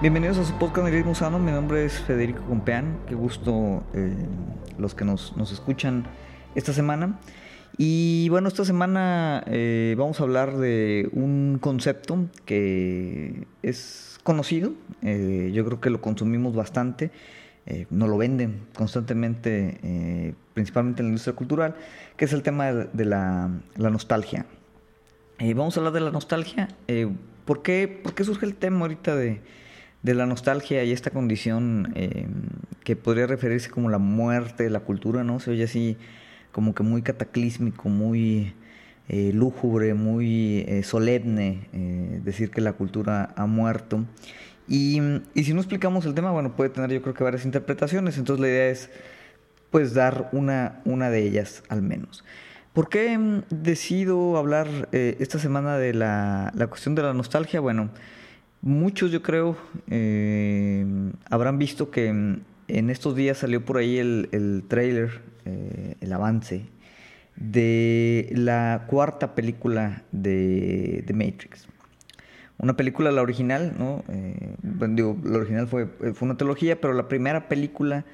Bienvenidos a su podcast Nihilismo Sano. Mi nombre es Federico Compeán. Qué gusto eh, los que nos, nos, escuchan esta semana. Y bueno, esta semana eh, vamos a hablar de un concepto que es conocido. Eh, yo creo que lo consumimos bastante. nos lo venden constantemente, principalmente en la industria cultural, que es el tema de la, la nostalgia. vamos a hablar de la nostalgia. ¿por, qué, ¿Por qué surge el tema ahorita de de la nostalgia y esta condición eh, que podría referirse como la muerte de la cultura, ¿no? Se oye así como que muy cataclísmico, muy eh, lúgubre, muy eh, solemne decir que la cultura ha muerto. Y, y, si no explicamos el tema, bueno, puede tener yo creo que varias interpretaciones, entonces la idea es pues dar una, una de ellas al menos. ¿Por qué mm, decido hablar esta semana de la, la cuestión de la nostalgia? Bueno, Muchos yo creo eh, habrán visto que en estos días salió por ahí el, el trailer, eh, el avance de la cuarta película de The Matrix. Una película, la original, ¿no? Eh, digo, la original fue, fue una trilogía, pero la primera película,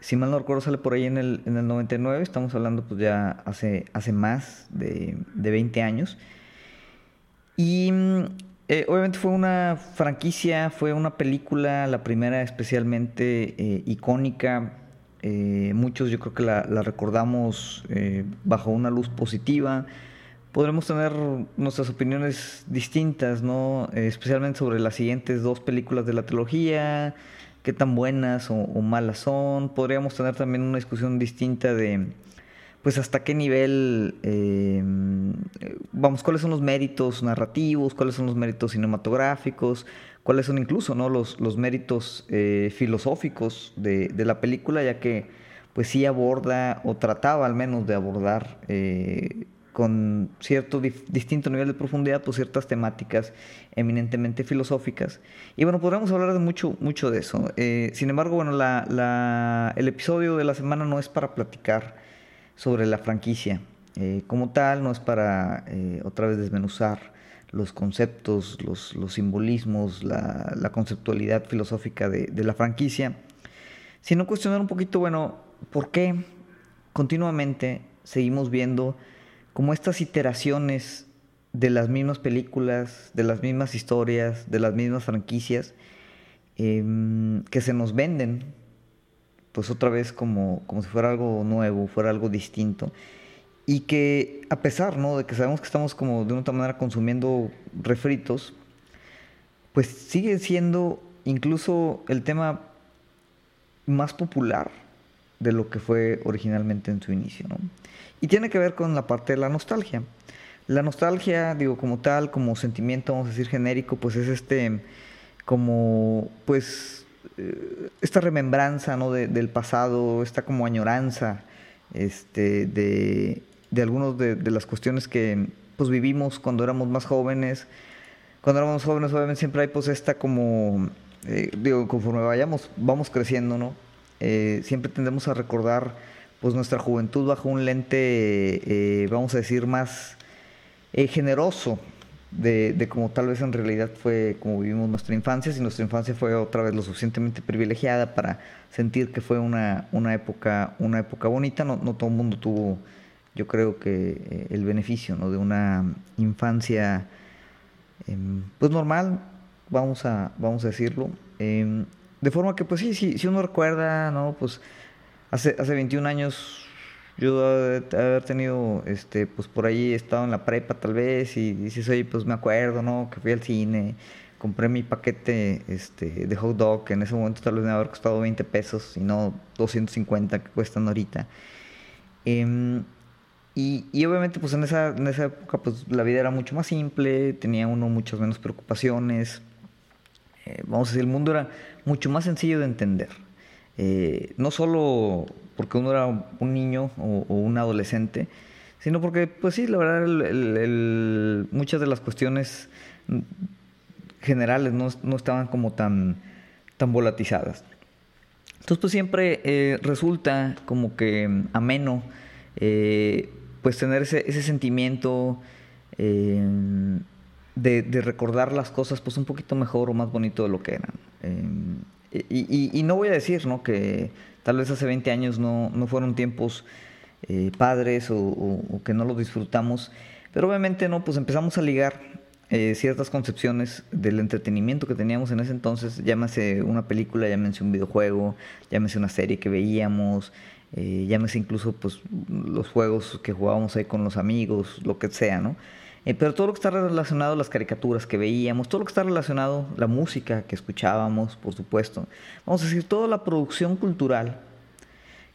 si mal no recuerdo, sale por ahí en el, en el 99, estamos hablando pues ya hace, hace más de, de 20 años. Y eh, obviamente fue una franquicia, fue una película, la primera especialmente eh, icónica. Eh, muchos yo creo que la, recordamos bajo una luz positiva. Podremos tener nuestras opiniones distintas, ¿no? especialmente sobre las siguientes dos películas de la trilogía, qué tan buenas o malas son. Podríamos tener también una discusión distinta de pues hasta qué nivel, eh, vamos, cuáles son los méritos narrativos, cuáles son los méritos cinematográficos, cuáles son incluso ¿no? los, los méritos eh, filosóficos de, de, la película, ya que pues sí aborda, o trataba al menos de abordar eh, con cierto distinto nivel de profundidad, pues ciertas temáticas eminentemente filosóficas. Y bueno, podríamos hablar de mucho, mucho de eso. sin embargo, bueno, la, la, el episodio de la semana no es para platicar sobre la franquicia. Eh, como tal, no es para eh, otra vez desmenuzar los conceptos, los, simbolismos, la, conceptualidad filosófica de, la franquicia, sino cuestionar un poquito, bueno, ¿por qué continuamente seguimos viendo como estas iteraciones de las mismas películas, de las mismas historias, de las mismas franquicias, em, que se nos venden pues otra vez como, como si fuera algo nuevo, fuera algo distinto. Y que a pesar ¿no? de que sabemos que estamos como de una otra manera consumiendo refritos, pues sigue siendo incluso el tema más popular de lo que fue originalmente en su inicio. Y tiene que ver con la parte de la nostalgia. La nostalgia, digo, como tal, como sentimiento, vamos a decir genérico, pues es este, como, pues, eh, esta remembranza ¿no? del pasado, esta como añoranza este, de, de algunas de, las cuestiones que pues, vivimos cuando éramos más jóvenes. Cuando éramos jóvenes, obviamente siempre hay pues esta como, eh, digo, conforme vayamos, vamos creciendo, ¿no? Eh, siempre tendemos a recordar pues nuestra juventud bajo un lente, vamos a decir, más generoso, de, de como tal vez en realidad fue como vivimos nuestra infancia, si nuestra infancia fue otra vez lo suficientemente privilegiada para sentir que fue una, una época, una época bonita, no, no todo el mundo tuvo, yo creo que eh, el beneficio ¿no? de una infancia em, pues normal, vamos a, vamos a decirlo. Em, de forma que pues sí, sí, si uno recuerda, ¿no? Pues hace, hace 21 años yo haber tenido, este, pues por ahí he estado en la prepa tal vez y dices, oye, pues me acuerdo, ¿no? Que fui al cine, compré mi paquete este, de hot dog, que en ese momento tal vez me habría costado 20 pesos y no 250 que cuestan ahorita. Em, y, y, obviamente pues en esa, en esa época pues la vida era mucho más simple, tenía uno muchas menos preocupaciones. Eh, vamos a decir, el mundo era mucho más sencillo de entender. Eh, no solo porque uno era un niño o, un adolescente, sino porque, pues sí, la verdad, muchas de las cuestiones generales no, estaban como tan, tan volatizadas. Entonces, pues siempre eh, resulta como que ameno, eh, pues tener ese, sentimiento de, recordar las cosas pues un poquito mejor o más bonito de lo que eran. Em, y, no voy a decir ¿no? que tal vez hace 20 años no, no fueron tiempos eh, padres o, que no los disfrutamos, pero obviamente no, pues empezamos a ligar eh, ciertas concepciones del entretenimiento que teníamos en ese entonces, llámese una película, llámese un videojuego, llámese una serie que veíamos, eh, llámese incluso pues los juegos que jugábamos ahí con los amigos, lo que sea, ¿no? Eh, pero todo lo que está relacionado, las caricaturas que veíamos, todo lo que está relacionado, la música que escuchábamos, por supuesto, vamos a decir, toda la producción cultural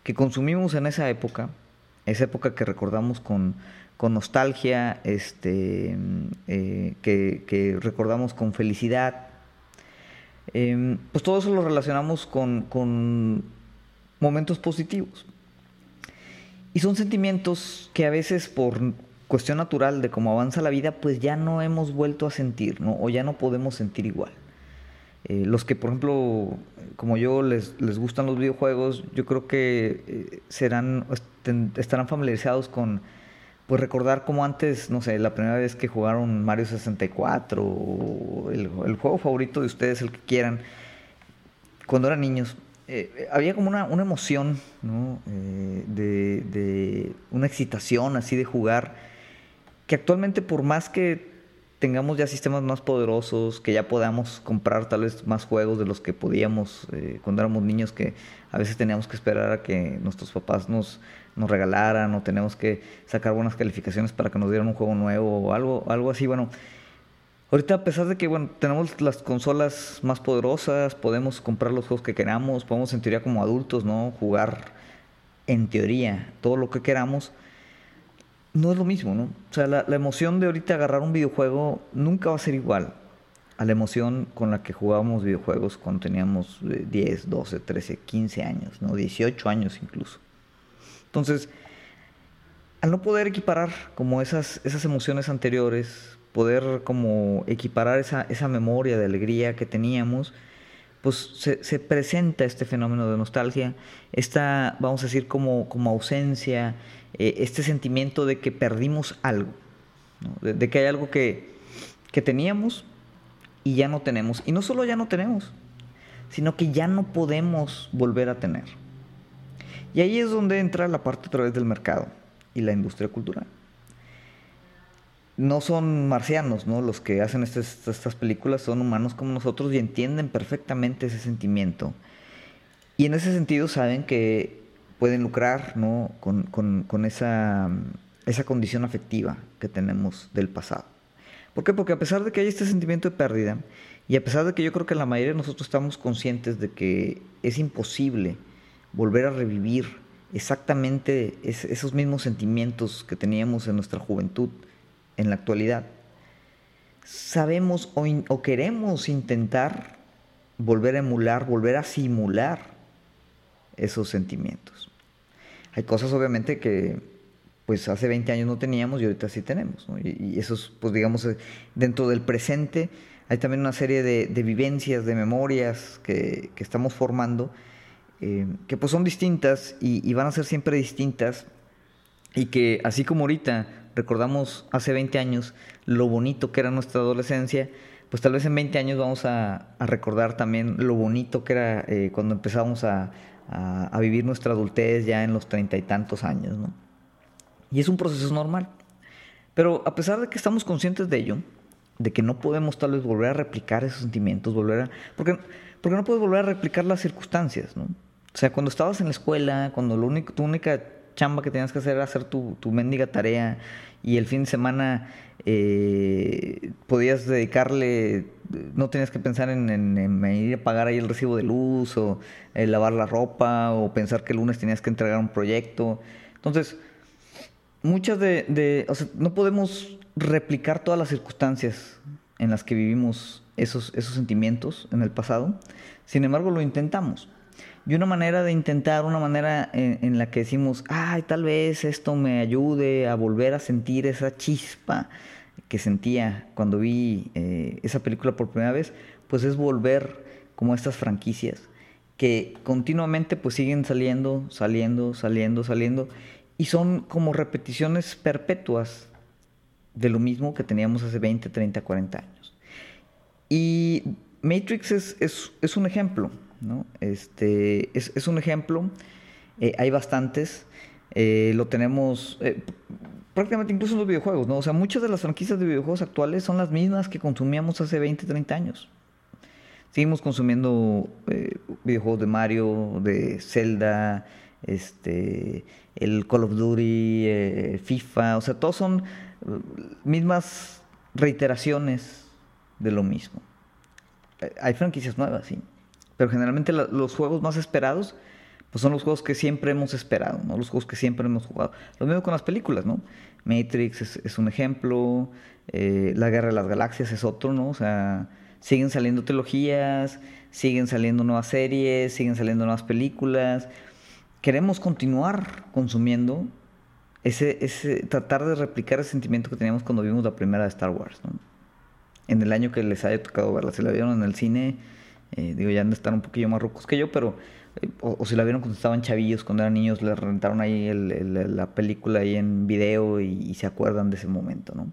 que consumimos en esa época, esa época que recordamos con, con nostalgia, este, eh, que, recordamos con felicidad, em, pues todo eso lo relacionamos con, con momentos positivos. Y son sentimientos que a veces por cuestión natural de cómo avanza la vida, pues ya no hemos vuelto a sentir, ¿no? O ya no podemos sentir igual. Eh, los que, por ejemplo, como yo, les, les gustan los videojuegos, yo creo que eh, serán, estarán familiarizados con, pues recordar como antes, no sé, la primera vez que jugaron Mario 64, o el, el juego favorito de ustedes, el que quieran, cuando eran niños, eh, había como una, una emoción, ¿no? de, de, una excitación así de jugar que actualmente por más que tengamos ya sistemas más poderosos, que ya podamos comprar tal vez más juegos de los que podíamos eh, cuando éramos niños, que a veces teníamos que esperar a que nuestros papás nos, nos regalaran o tenemos que sacar buenas calificaciones para que nos dieran un juego nuevo o algo, algo así. Bueno, ahorita a pesar de que bueno, tenemos las consolas más poderosas, podemos comprar los juegos que queramos, podemos en teoría como adultos, ¿no? Jugar en teoría todo lo que queramos no es lo mismo, ¿no? O sea, la, emoción de ahorita agarrar un videojuego nunca va a ser igual a la emoción con la que jugábamos videojuegos cuando teníamos 10, 12, 13, 15 años, ¿no? 18 años incluso. Entonces, al no poder equiparar como esas, esas emociones anteriores, poder como equiparar esa, esa memoria de alegría que teníamos, pues se, se, presenta este fenómeno de nostalgia, esta, vamos a decir, como, como ausencia, eh, este sentimiento de que perdimos algo, de, que hay algo que, que teníamos y ya no tenemos. Y no solo ya no tenemos, sino que ya no podemos volver a tener. Y ahí es donde entra la parte a través del mercado y la industria cultural. No son marcianos, ¿no? Los que hacen estas, estas películas son humanos como nosotros y entienden perfectamente ese sentimiento. Y en ese sentido saben que pueden lucrar ¿no? con, esa, esa condición afectiva que tenemos del pasado. ¿Por qué? Porque a pesar de que hay este sentimiento de pérdida, y a pesar de que yo creo que la mayoría de nosotros estamos conscientes de que es imposible volver a revivir exactamente esos mismos sentimientos que teníamos en nuestra juventud en la actualidad, sabemos o, o queremos intentar volver a emular, volver a simular esos sentimientos. Hay cosas obviamente que pues hace 20 años no teníamos y ahorita sí tenemos. Y, eso esos, pues digamos, eh, dentro del presente hay también una serie de, vivencias, de memorias que, estamos formando, eh, que pues son distintas y, van a ser siempre distintas y que así como ahorita recordamos hace 20 años lo bonito que era nuestra adolescencia, pues tal vez en 20 años vamos a, recordar también lo bonito que era eh, cuando empezamos a, a, vivir nuestra adultez ya en los treinta y tantos años, ¿no? Y es un proceso normal. Pero a pesar de que estamos conscientes de ello, de que no podemos tal vez volver a replicar esos sentimientos, volver a... Porque, porque no puedes volver a replicar las circunstancias, ¿no? O sea, cuando estabas en la escuela, cuando lo único, tu única chamba que tenías que hacer era hacer tu, tu mendiga tarea y el fin de semana eh, podías dedicarle, no tenías que pensar en, ir a pagar ahí el recibo de luz o eh, lavar la ropa o pensar que el lunes tenías que entregar un proyecto. Entonces, muchas de, o sea, no podemos replicar todas las circunstancias en las que vivimos esos, esos sentimientos en el pasado, sin embargo lo intentamos. Y una manera de intentar, una manera en, la que decimos, ay, tal vez esto me ayude a volver a sentir esa chispa que sentía cuando vi eh, esa película por primera vez, pues es volver como estas franquicias que continuamente pues siguen saliendo, saliendo, saliendo, saliendo y son como repeticiones perpetuas de lo mismo que teníamos hace 20, 30, 40 años. Y Matrix es, es, un ejemplo, ¿no? Este, es, un ejemplo, eh, hay bastantes, eh, lo tenemos eh, prácticamente incluso en los videojuegos, ¿no? O sea, muchas de las franquicias de videojuegos actuales son las mismas que consumíamos hace 20, 30 años. Seguimos consumiendo videojuegos de Mario, de Zelda, este, el Call of Duty, FIFA, o sea, todos son mismas reiteraciones de lo mismo. Hay franquicias nuevas, sí. Pero generalmente los juegos más esperados pues son los juegos que siempre hemos esperado, ¿no? Los juegos que siempre hemos jugado. Lo mismo con las películas, ¿no? Matrix es, un ejemplo, eh, La Guerra de las Galaxias es otro, ¿no? O sea, siguen saliendo trilogías, siguen saliendo nuevas series, siguen saliendo nuevas películas. Queremos continuar consumiendo ese, ese, tratar de replicar el sentimiento que teníamos cuando vimos la primera de Star Wars, ¿no? En el año que les haya tocado verla, si la vieron en el cine, eh, digo, ya han un poquillo más rucos que yo, pero, eh, o, si la vieron cuando estaban chavillos, cuando eran niños, les rentaron ahí la película ahí en video y, se acuerdan de ese momento, ¿no?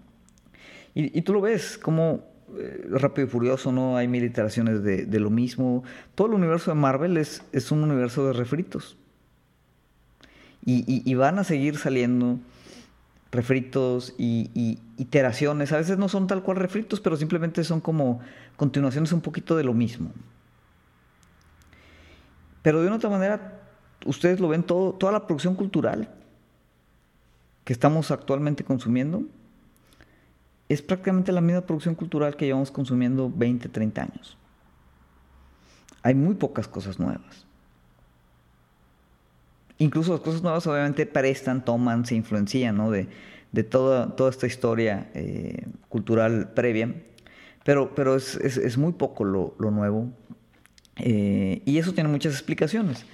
Y, tú lo ves como eh, Rápido y Furioso, ¿no? Hay mil iteraciones de, lo mismo. Todo el universo de Marvel es, es un universo de refritos. Y, van a seguir saliendo refritos y, iteraciones. A veces no son tal cual refritos, pero simplemente son como continuaciones un poquito de lo mismo. Pero de una otra manera, ustedes lo ven todo, toda la producción cultural que estamos actualmente consumiendo es prácticamente la misma producción cultural que llevamos consumiendo 20, 30 años. Hay muy pocas cosas nuevas. Incluso las cosas nuevas obviamente prestan, toman, se influencian ¿no? de, de toda, toda esta historia eh, cultural previa, pero, pero es, es, muy poco lo, lo nuevo eh, y eso tiene muchas explicaciones.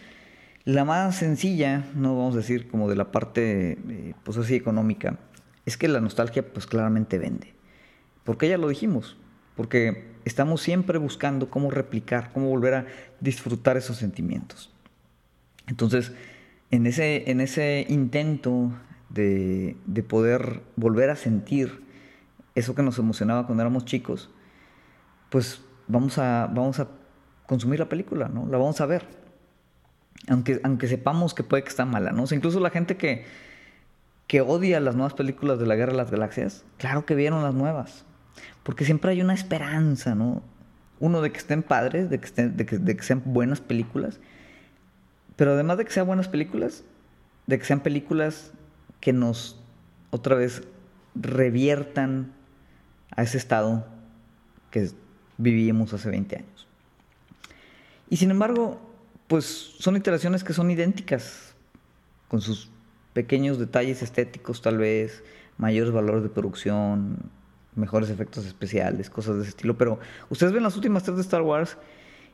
La más sencilla, no vamos a decir como de la parte eh, pues así económica, es que la nostalgia pues claramente vende. Porque ya lo dijimos, porque estamos siempre buscando cómo replicar, cómo volver a disfrutar esos sentimientos. Entonces, en ese, en ese intento de, poder volver a sentir eso que nos emocionaba cuando éramos chicos, pues vamos a, vamos a consumir la película, ¿no? La vamos a ver. Aunque, aunque sepamos que puede que está mala, ¿no? incluso la gente que, que odia las nuevas películas de la Guerra de las Galaxias, claro que vieron las nuevas. Porque siempre hay una esperanza, ¿no? Uno, de que estén padres, de que, estén, de que, de que sean buenas películas. Pero además de que sean buenas películas, de que sean películas que nos otra vez reviertan a ese estado que vivíamos hace 20 años. Y sin embargo, pues son iteraciones que son idénticas, con sus pequeños detalles estéticos tal vez, mayores valores de producción, mejores efectos especiales, cosas de ese estilo. Pero ustedes ven las últimas tres de Star Wars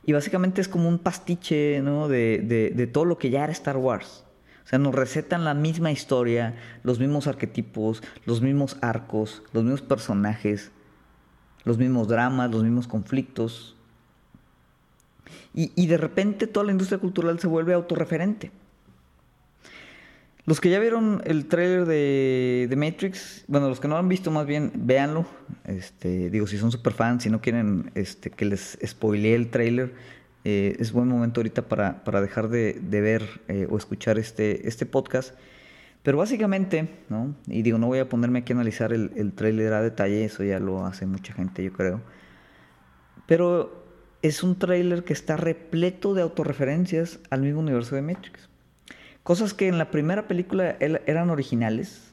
y básicamente es como un pastiche ¿no? de, de, todo lo que ya era Star Wars. O sea, nos recetan la misma historia, los mismos arquetipos, los mismos arcos, los mismos personajes, los mismos dramas, los mismos conflictos. Y, y de repente toda la industria cultural se vuelve autorreferente. Los que ya vieron el trailer de, de, Matrix, bueno, los que no lo han visto más bien, véanlo. Este, digo, si son super fans, si no quieren este, que les spoilee el trailer, eh, es buen momento ahorita para, para dejar de, de ver eh, o escuchar este, este podcast. Pero básicamente, ¿no? Y digo, no voy a ponerme aquí a analizar el, el trailer a detalle, eso ya lo hace mucha gente, yo creo. Pero es un trailer que está repleto de autorreferencias al mismo universo de Matrix. Cosas que en la primera película eran originales,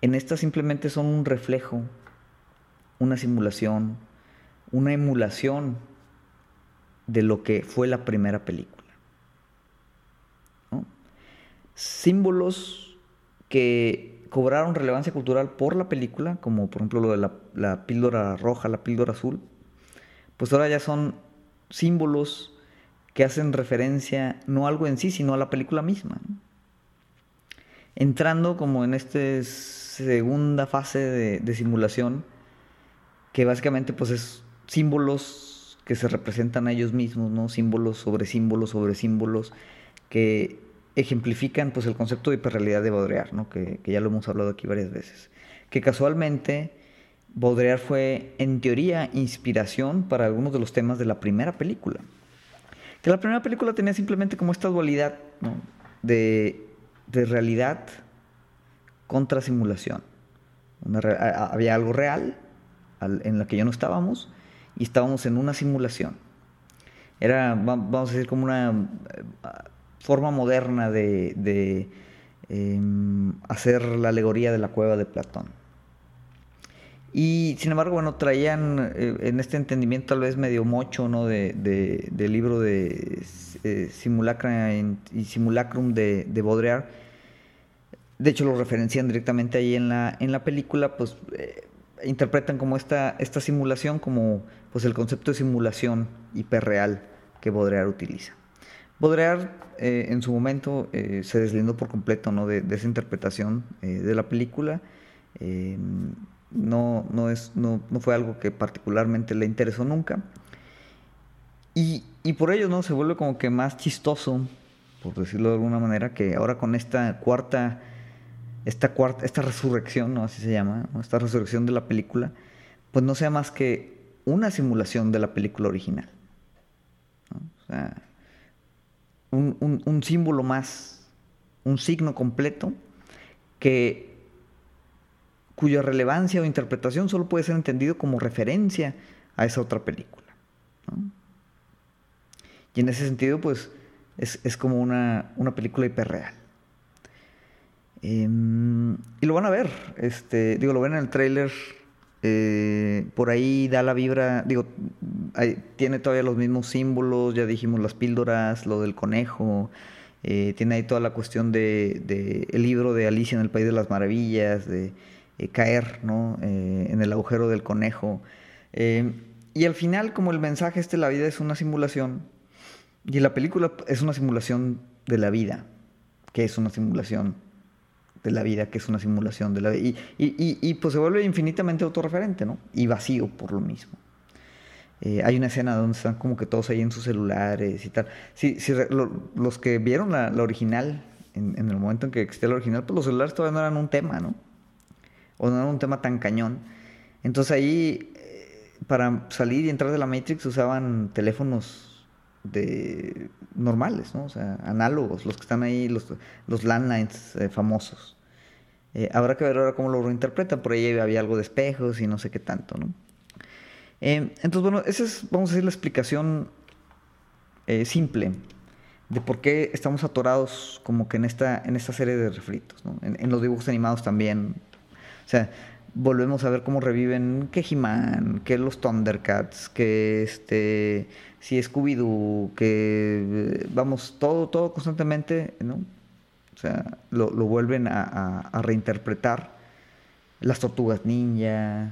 en esta simplemente son un reflejo, una simulación, una emulación de lo que fue la primera película. Símbolos que cobraron relevancia cultural por la película, como por ejemplo lo de la píldora roja, la píldora azul, pues ahora ya son símbolos que hacen referencia no a algo en sí, sino a la película misma. Entrando como en esta segunda fase de, simulación, que básicamente pues es símbolos que se representan a ellos mismos, ¿no? Símbolos sobre símbolos sobre símbolos que ejemplifican pues el concepto de hiperrealidad de Baudrillard. Que, que, ya lo hemos hablado aquí varias veces. que casualmente Baudrillard fue, en teoría, inspiración para algunos de los temas de la primera película. Que la primera película tenía simplemente como esta dualidad de, realidad contra simulación. había algo real en la que ya no estábamos y estábamos en una simulación. Era, vamos a decir, como una eh, forma moderna de, em, hacer la alegoría de la cueva de Platón. Y sin embargo, bueno, traían eh, en este entendimiento tal vez medio mocho, ¿no? De, del libro de eh, Simulacra y Simulacrum de, de. De hecho, lo referencian directamente ahí en la, en la película, pues eh, interpretan como esta, esta simulación como pues el concepto de simulación hiperreal que Baudrillard utiliza. Baudrillard en su momento se deslindó por completo ¿no? de, esa interpretación de la película no, no, es, no, no, fue algo que particularmente le interesó nunca. Y, y, por ello ¿no? se vuelve como que más chistoso, por decirlo de alguna manera, que ahora con esta cuarta, esta cuarta, esta resurrección, ¿no? así se llama, esta resurrección de la película, pues no sea más que una simulación de la película original. O sea, un, un, un símbolo más, un signo completo que cuya relevancia o interpretación solo puede ser entendido como referencia a esa otra película. Y en ese sentido, pues, es, como una, película hiperreal. Em, y lo van a ver, este, digo, lo ven en el tráiler, eh, por ahí da la vibra, digo, tiene todavía los mismos símbolos, ya dijimos las píldoras, lo del conejo, eh, tiene ahí toda la cuestión del de, el libro de Alicia en el País de las Maravillas, de eh, caer ¿no? Eh, en el agujero del conejo. Eh, y al final, como el mensaje este, la vida es una simulación, y la película es una simulación de la vida, que es una simulación de la vida, que es una simulación de la vida. Y, pues se vuelve infinitamente autorreferente, ¿no? Y vacío por lo mismo. hay una escena donde están como que todos ahí en sus celulares y tal. Si, los que vieron la, original, en, en, el momento en que existía la original, pues los celulares todavía no eran un tema, ¿no? O no era un tema tan cañón. Entonces ahí, eh, para salir y entrar de la Matrix usaban teléfonos de normales, ¿no? O sea, análogos, los que están ahí, los, los landlines eh, famosos. Eh, habrá que ver ahora cómo lo reinterpretan, por ahí había algo de espejos y no sé qué tanto, ¿no? entonces, bueno, esa es, vamos a decir, la explicación simple de por qué estamos atorados como que en esta, en esta serie de refritos, ¿no? en, los dibujos animados también sea, volvemos a ver cómo reviven que He-Man, que los Thundercats, que este, si Scooby-Doo, que vamos, todo, todo constantemente, ¿no? O sea, lo, vuelven a, reinterpretar. Las tortugas ninja.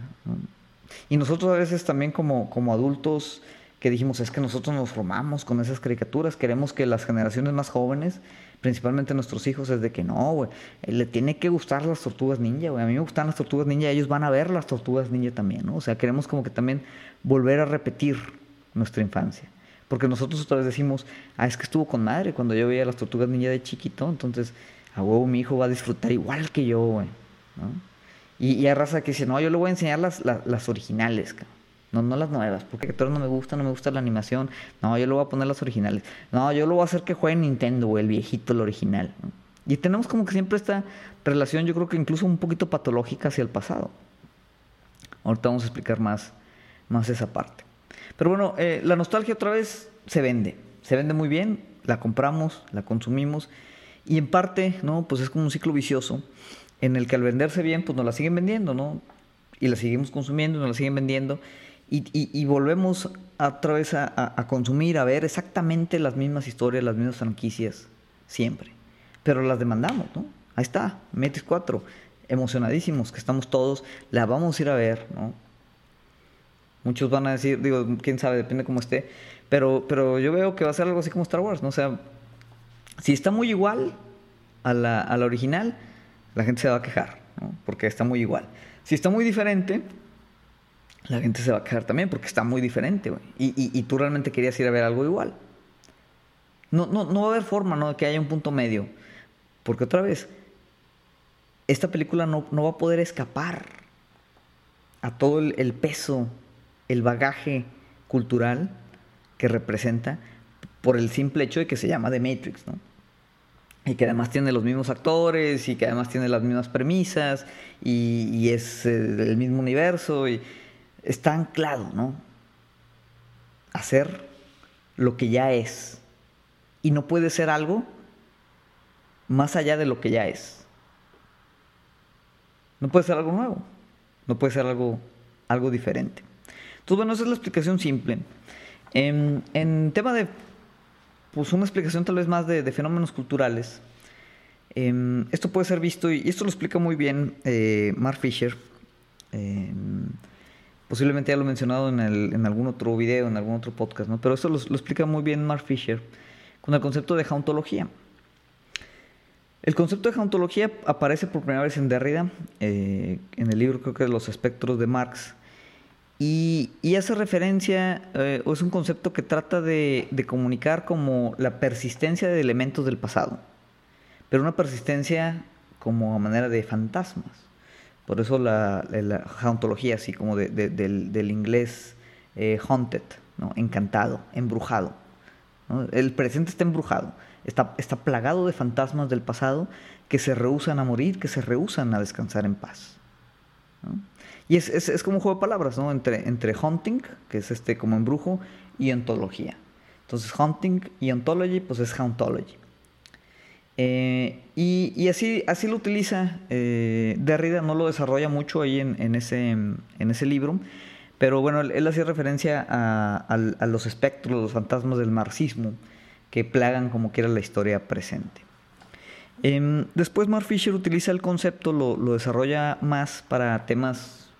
Y nosotros a veces también como, como adultos que dijimos, es que nosotros nos formamos con esas caricaturas, queremos que las generaciones más jóvenes principalmente nuestros hijos, es de que no, güey, le tiene que gustar las tortugas ninja, güey. A mí me gustan las tortugas ninja, ellos van a ver las tortugas ninja también, ¿no? O sea, queremos como que también volver a repetir nuestra infancia. Porque nosotros otra vez decimos, ah, es que estuvo con madre cuando yo veía las tortugas ninja de chiquito, entonces, a huevo, mi hijo va a disfrutar igual que yo, güey, ¿no? Y, y hay raza que dice, no, yo le voy a enseñar las, las, originales, cabrón. No, no las nuevas, porque todo no me gusta, no me gusta la animación. No, yo le voy a poner las originales. No, yo lo voy a hacer que juegue Nintendo, el viejito, el original. Y tenemos como que siempre esta relación, yo creo que incluso un poquito patológica hacia el pasado. Ahorita vamos a explicar más, más esa parte. Pero bueno, eh, la nostalgia otra vez se vende. Se vende muy bien, la compramos, la consumimos. Y en parte, ¿no? Pues es como un ciclo vicioso en el que al venderse bien, pues nos la siguen vendiendo, ¿no? Y la seguimos consumiendo, nos la siguen vendiendo. Y, volvemos otra vez a, consumir, a ver exactamente las mismas historias, las mismas franquicias, siempre. Pero las demandamos, ¿no? Ahí está, Metis 4, emocionadísimos que estamos todos, la vamos a ir a ver, ¿no? Muchos van a decir, digo, quién sabe, depende cómo esté, pero, pero yo veo que va a ser algo así como Star Wars, ¿no? O sea, si está muy igual a la, a la original, la gente se va a quejar, ¿no? Porque está muy igual. Si está muy diferente, la gente se va a quejar también porque está muy diferente, güey. Y, y, tú realmente querías ir a ver algo igual. No, no, no va a haber forma, ¿no? De que haya un punto medio. Porque otra vez, esta película no, va a poder escapar a todo el, peso, el bagaje cultural que representa por el simple hecho de que se llama The Matrix, ¿no? Y que además tiene los mismos actores y que además tiene las mismas premisas y, es eh, el mismo universo y está anclado, ¿no? Hacer lo que ya es. Y no puede ser algo más allá de lo que ya es. No puede ser algo nuevo. No puede ser algo, algo diferente. Entonces, bueno, esa es la explicación simple. En, tema de, pues una explicación tal vez más de, fenómenos culturales, em, esto puede ser visto, y esto lo explica muy bien eh, Mark Fisher. Em, posiblemente ya lo he mencionado en, algún otro video, en algún otro podcast, ¿no? pero esto lo, explica muy bien Mark Fisher con el concepto de jauntología. El concepto de jauntología aparece por primera vez en Derrida, eh, en el libro creo que de los espectros de Marx, y, hace referencia, eh, o es un concepto que trata de, comunicar como la persistencia de elementos del pasado, pero una persistencia como a manera de fantasmas. Por eso la, jauntología, así como del, inglés eh, haunted, ¿no? encantado, embrujado. El presente está embrujado está, está plagado de fantasmas del pasado que se rehusan a morir, que se rehusan a descansar en paz. Y es, es, como un juego de palabras, ¿no? Entre, entre hunting, que es este como embrujo, y ontología. Entonces, hunting y ontology, pues es hauntology. Eh, y, así, lo utiliza eh, Derrida, no lo desarrolla mucho ahí en, ese, libro, pero bueno, él, hacía referencia a, a, los espectros, los fantasmas del marxismo, que plagan como quiera la historia presente. Em, después Mark Fisher utiliza el concepto, lo, desarrolla más para temas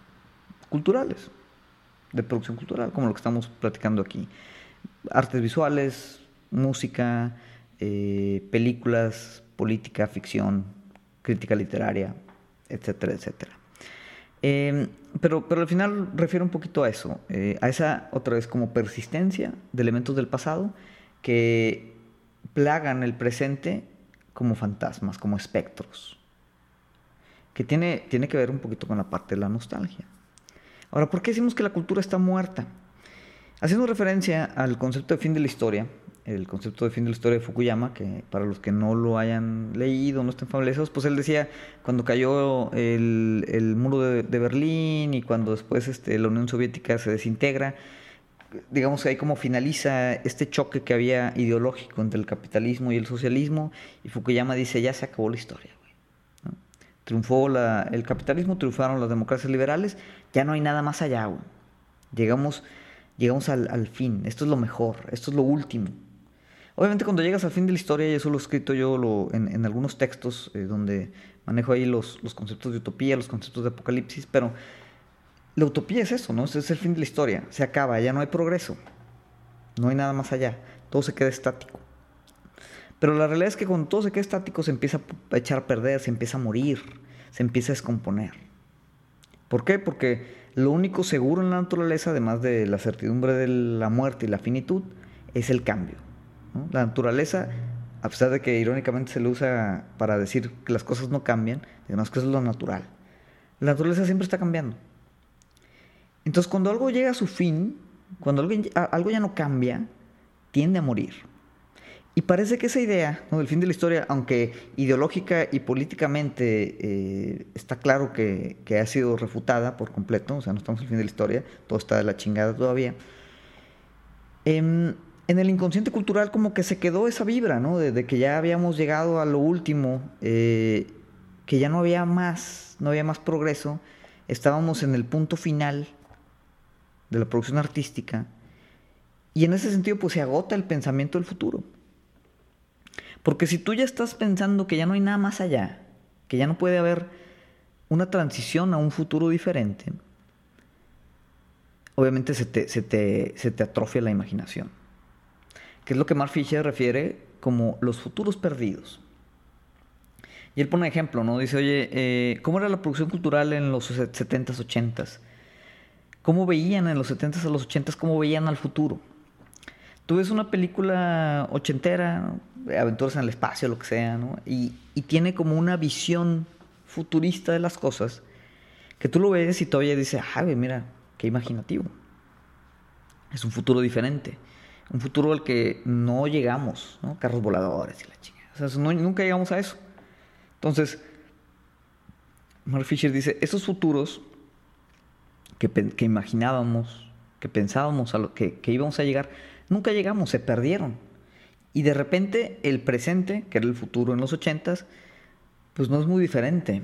culturales, de producción cultural, como lo que estamos platicando aquí. Artes visuales, música, eh, películas, política, ficción, crítica literaria, etcétera, etcétera. Em, pero, pero al final refiere un poquito a eso, eh, a esa otra vez como persistencia de elementos del pasado que plagan el presente como fantasmas, como espectros, que tiene, tiene que ver un poquito con la parte de la nostalgia. Ahora, ¿por qué decimos que la cultura está muerta? Haciendo referencia al concepto de fin de la historia, el concepto de fin de la historia de Fukuyama, que para los que no lo hayan leído, no estén familiarizados, pues él decía, cuando cayó el, muro de, Berlín y cuando después este, la Unión Soviética se desintegra, digamos que ahí como finaliza este choque que había ideológico entre el capitalismo y el socialismo, y Fukuyama dice, ya se acabó la historia. Triunfó el capitalismo, triunfaron las democracias liberales, ya no hay nada más allá. Llegamos, llegamos al, fin, esto es lo mejor, esto es lo último. Obviamente cuando llegas al fin de la historia, y eso lo he escrito yo en, algunos textos eh, donde manejo ahí los, los conceptos de utopía, los conceptos de apocalipsis, pero la utopía es eso, ¿no? Es el fin de la historia. Se acaba, ya no hay progreso. No hay nada más allá. Todo se queda estático. Pero la realidad es que cuando todo se queda estático se empieza a echar a perder, se empieza a morir, se empieza a descomponer. ¿Por qué? Porque lo único seguro en la naturaleza, además de la certidumbre de la muerte y la finitud, es el cambio. La naturaleza, a pesar de que irónicamente se le usa para decir que las cosas no cambian, digamos que es lo natural. La naturaleza siempre está cambiando. Entonces, cuando algo llega a su fin, cuando algo, ya no cambia, tiende a morir. Y parece que esa idea del fin de la historia, aunque ideológica y políticamente eh, está claro que, ha sido refutada por completo, o sea, no estamos el fin de la historia, todo está de la chingada todavía, em, en el inconsciente cultural como que se quedó esa vibra, ¿no? De, que ya habíamos llegado a lo último, eh, que ya no había más, no había más progreso, estábamos en el punto final de la producción artística. Y en ese sentido, pues se agota el pensamiento del futuro. Porque si tú ya estás pensando que ya no hay nada más allá, que ya no puede haber una transición a un futuro diferente, obviamente se te, se te, atrofia la imaginación. Que es lo que Mark Fisher refiere como los futuros perdidos. Y él pone un ejemplo, ¿no? Dice, oye, eh, ¿cómo era la producción cultural en los 70s, 80s? cómo veían en los 70s a los 80s, cómo veían al futuro. Tú ves una película ochentera, aventuras en el espacio, lo que sea, ¿no? y, tiene como una visión futurista de las cosas, que tú lo ves y todavía dices, ah, mira, qué imaginativo. Es un futuro diferente. Un futuro al que no llegamos, ¿no? Carros voladores y la chingada. O sea, nunca llegamos a eso. Entonces, Mark Fisher dice, esos futuros que, que imaginábamos, que pensábamos a lo que, que íbamos a llegar, nunca llegamos, se perdieron. Y de repente el presente, que era el futuro en los ochentas, pues no es muy diferente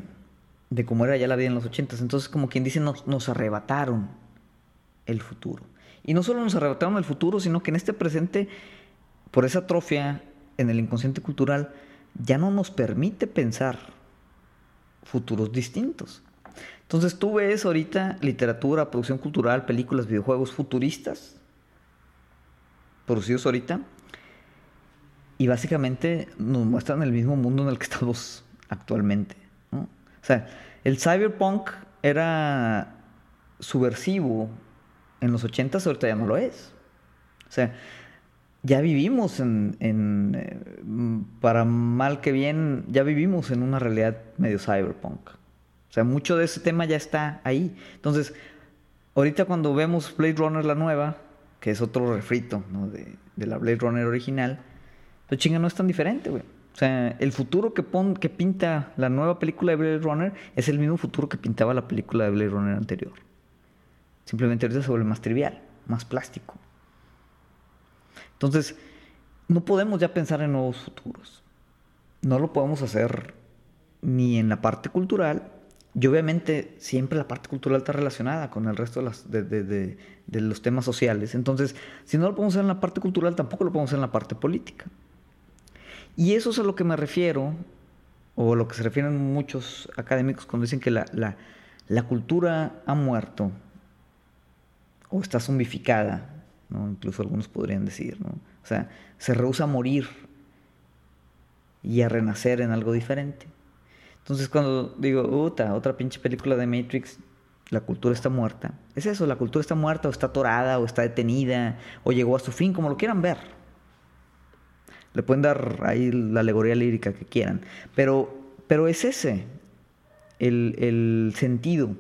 de cómo era ya la vida en los ochentas. Entonces, como quien dice, nos, nos arrebataron el futuro. Y no solo nos arrebataron el futuro, sino que en este presente, por esa atrofia en el inconsciente cultural, ya no nos permite pensar futuros distintos. Entonces tú ves ahorita literatura, producción cultural, películas, videojuegos futuristas, producidos ahorita, y básicamente nos muestran el mismo mundo en el que estamos actualmente. O sea, el cyberpunk era subversivo en los 80 ahorita ya no lo es. O sea, ya vivimos en, eh, para mal que bien, ya vivimos en una realidad medio cyberpunk. O sea, mucho de ese tema ya está ahí. Entonces, ahorita cuando vemos Blade Runner la nueva, que es otro refrito de, la Blade Runner original, pues chinga no es tan diferente, güey. O sea, el futuro que, pon, que pinta la nueva película de Blade Runner es el mismo futuro que pintaba la película de Blade Runner anterior. Simplemente ahorita se vuelve más trivial, más plástico. Entonces, no podemos ya pensar en nuevos futuros. No lo podemos hacer ni en la parte cultural. Y obviamente siempre la parte cultural está relacionada con el resto de, los temas sociales. Entonces, si no lo podemos hacer en la parte cultural, tampoco lo podemos hacer en la parte política. Y eso es a lo que me refiero, o a lo que se refieren muchos académicos cuando dicen que la cultura ha muerto o está zombificada, ¿no? incluso algunos podrían decir, ¿no? o sea, se rehúsa a morir y a renacer en algo diferente. Entonces cuando digo, Uta, otra pinche película de Matrix, la cultura está muerta. Es eso, la cultura está muerta o está atorada o está detenida o llegó a su fin, como lo quieran ver. Le pueden dar ahí la alegoría lírica que quieran. Pero, pero es ese el, el sentido,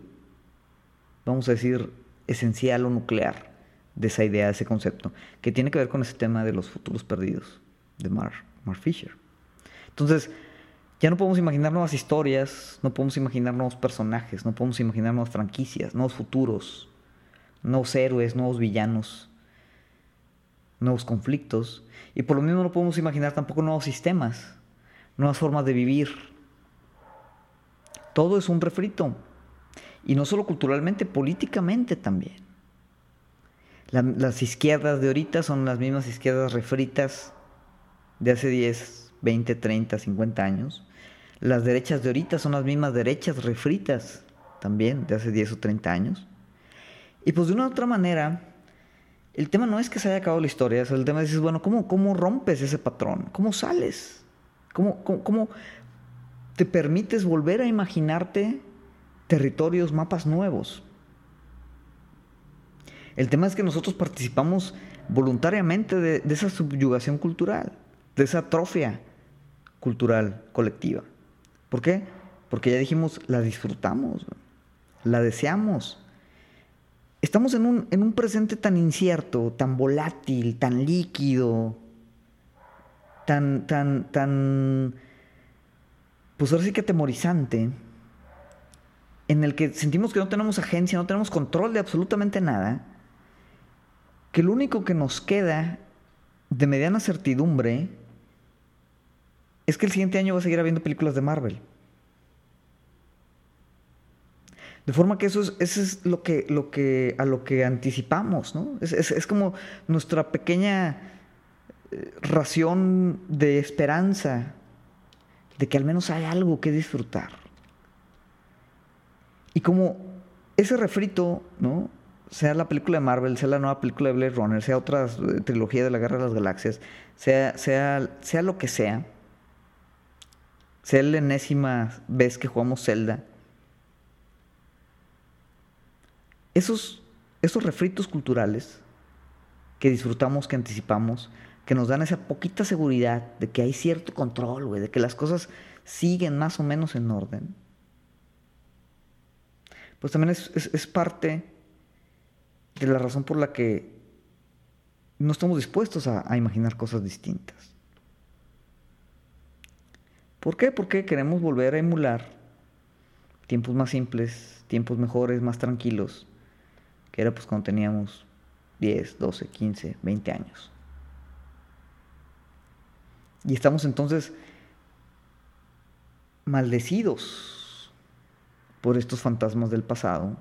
vamos a decir, esencial o nuclear de esa idea, de ese concepto, que tiene que ver con ese tema de los futuros perdidos de Mark, Mark Fisher. Entonces, ya no podemos imaginar nuevas historias, no podemos imaginar nuevos personajes, no podemos imaginar nuevas franquicias, nuevos futuros, nuevos héroes, nuevos villanos, nuevos conflictos. Y por lo mismo no podemos imaginar tampoco nuevos sistemas, nuevas formas de vivir. Todo es un refrito. Y no solo culturalmente, políticamente también. las izquierdas de ahorita son las mismas izquierdas refritas de hace 10, 20, 30, 50 años. Las derechas de ahorita son las mismas derechas refritas también de hace 10 o 30 años. Y pues de una u otra manera, el tema no es que se haya acabado la historia, el tema es, bueno, ¿cómo, cómo rompes ese patrón? ¿Cómo sales? ¿Cómo, cómo te permites volver a imaginarte territorios, mapas nuevos. El tema es que nosotros participamos voluntariamente de, esa subyugación cultural, de esa atrofia cultural colectiva. ¿Por qué? Porque ya dijimos, la disfrutamos, la deseamos. Estamos en un, en un presente tan incierto, tan volátil, tan líquido, tan, tan, tan, pues ahora sí que atemorizante, en el que sentimos que no tenemos agencia, no tenemos control de absolutamente nada, que lo único que nos queda de mediana certidumbre es que el siguiente año va a seguir habiendo películas de Marvel. De forma que eso es, lo que, a lo que anticipamos, ¿no? Es, es como nuestra pequeña eh, ración de esperanza de que al menos hay algo que disfrutar. Y como ese refrito, ¿no? Sea la película de Marvel, sea la nueva película de Blade Runner, sea otra eh, trilogía de la Guerra de las Galaxias, sea, sea, sea lo que sea, sea la enésima vez que jugamos Zelda, esos, esos refritos culturales que disfrutamos, que anticipamos, que nos dan esa poquita seguridad de que hay cierto control, de que las cosas siguen más o menos en orden pues también es, parte de la razón por la que no estamos dispuestos a, a imaginar cosas distintas. ¿Por qué? Porque queremos volver a emular tiempos más simples, tiempos mejores, más tranquilos, que era pues cuando teníamos 10, 12, 15, 20 años. Y estamos entonces maldecidos por estos fantasmas del pasado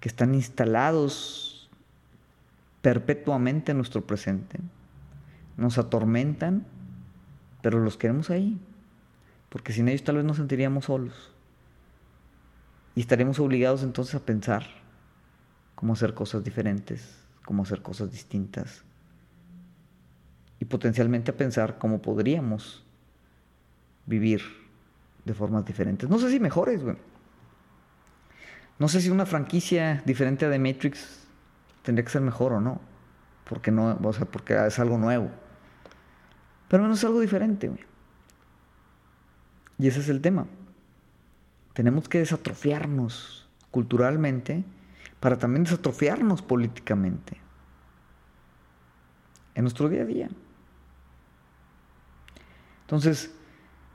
que están instalados perpetuamente en nuestro presente. Nos atormentan, pero los queremos ahí, porque sin ellos tal vez nos sentiríamos solos. Y estaremos obligados entonces a pensar cómo hacer cosas diferentes, cómo hacer cosas distintas. Y potencialmente a pensar cómo podríamos vivir de formas diferentes. No sé si mejores, güey. No sé si una franquicia diferente a The Matrix tendría que ser mejor o no. Porque no, o sea, porque es algo nuevo. Pero menos es algo diferente. Y ese es el tema. Tenemos que desatrofiarnos culturalmente para también desatrofiarnos políticamente en nuestro día a día. Entonces,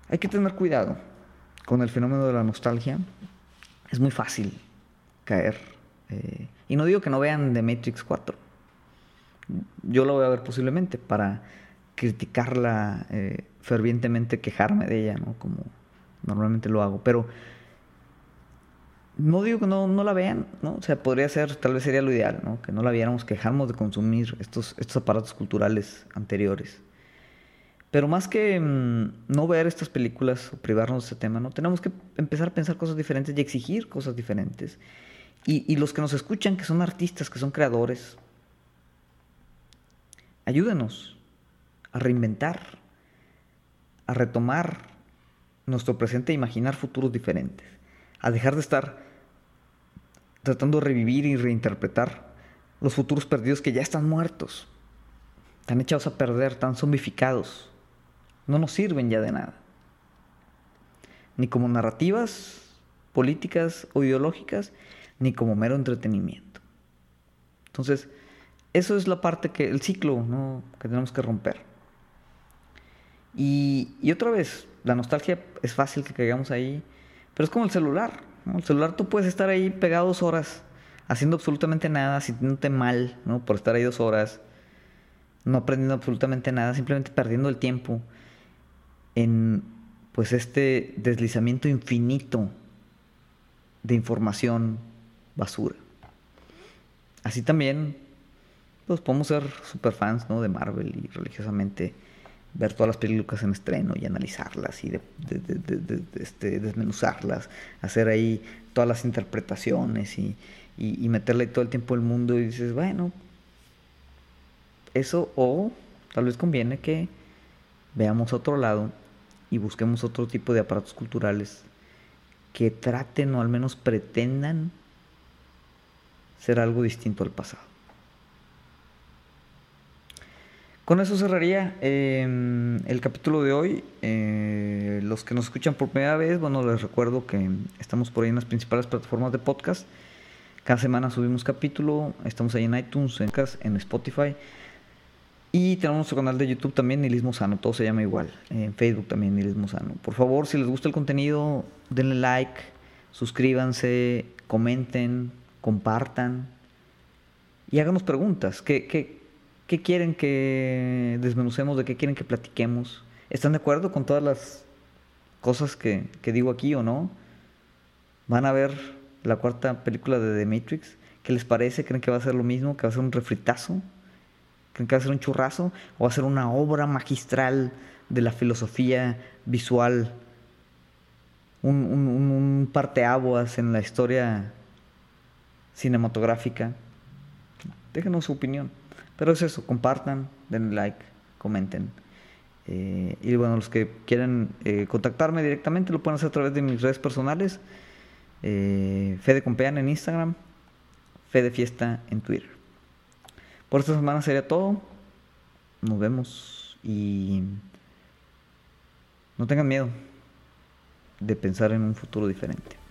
hay que tener cuidado con el fenómeno de la nostalgia. Es muy fácil caer. Eh, y no digo que no vean The Matrix 4. Yo lo voy a ver posiblemente para criticarla eh, fervientemente, quejarme de ella, ¿no? Como normalmente lo hago. Pero no digo que no, no, la vean, ¿no? O sea, podría ser, tal vez sería lo ideal, ¿no? Que no la viéramos, quejarnos de consumir estos, estos aparatos culturales anteriores. Pero más que mm, no ver estas películas o privarnos de este tema, ¿no? Tenemos que empezar a pensar cosas diferentes y exigir cosas diferentes. Y, los que nos escuchan, que son artistas, que son creadores, ayúdenos a reinventar, a retomar nuestro presente e imaginar futuros diferentes, a dejar de estar tratando de revivir y reinterpretar los futuros perdidos que ya están muertos, están echados a perder, están zombificados, no nos sirven ya de nada, ni como narrativas políticas o ideológicas, ni como mero entretenimiento. Entonces, eso es la parte que, el ciclo ¿no? que tenemos que romper. Y, otra vez, la nostalgia es fácil que caigamos ahí, pero es como el celular. El celular tú puedes estar ahí pegado dos horas, haciendo absolutamente nada, sintiéndote mal, ¿no? Por estar ahí dos horas, no aprendiendo absolutamente nada, simplemente perdiendo el tiempo en pues este deslizamiento infinito de información basura. Así también, pues podemos ser super fans ¿no? de Marvel y religiosamente ver todas las películas en estreno y analizarlas y este, desmenuzarlas, hacer ahí todas las interpretaciones y, y, meterle todo el tiempo el mundo y dices, bueno, eso o tal vez conviene que veamos otro lado y busquemos otro tipo de aparatos culturales que traten o al menos pretendan ser algo distinto al pasado. Con eso cerraría em, el capítulo de hoy. Eh, los que nos escuchan por primera vez, bueno, les recuerdo que estamos por ahí en las principales plataformas de podcast. Cada semana subimos capítulo. Estamos ahí en iTunes, en, en Spotify. Y tenemos nuestro canal de YouTube también, Nihilismo Sano. Todo se llama igual. En Facebook también, Nihilismo Sano. Por favor, si les gusta el contenido, denle like, suscríbanse, comenten, compartan y háganos preguntas. ¿Qué, qué, ¿Qué quieren que desmenucemos? ¿De qué quieren que platiquemos? ¿Están de acuerdo con todas las cosas que, digo aquí o no? ¿Van a ver la cuarta película de The Matrix? ¿Qué les parece? ¿Creen que va a ser lo mismo? ¿Que va a ser un refritazo? ¿Creen que va a ser un churrazo? ¿O va a ser una obra magistral de la filosofía visual? Un, un, un parteaguas en la historia cinematográfica. Déjenos su opinión. Pero es eso, compartan, denle like, comenten. Eh, y bueno, los que quieran eh, contactarme directamente lo pueden hacer a través de mis redes personales. Eh, Fede Compean en Instagram, Fede Fiesta en Twitter. Por esta semana sería todo. Nos vemos y no tengan miedo de pensar en un futuro diferente.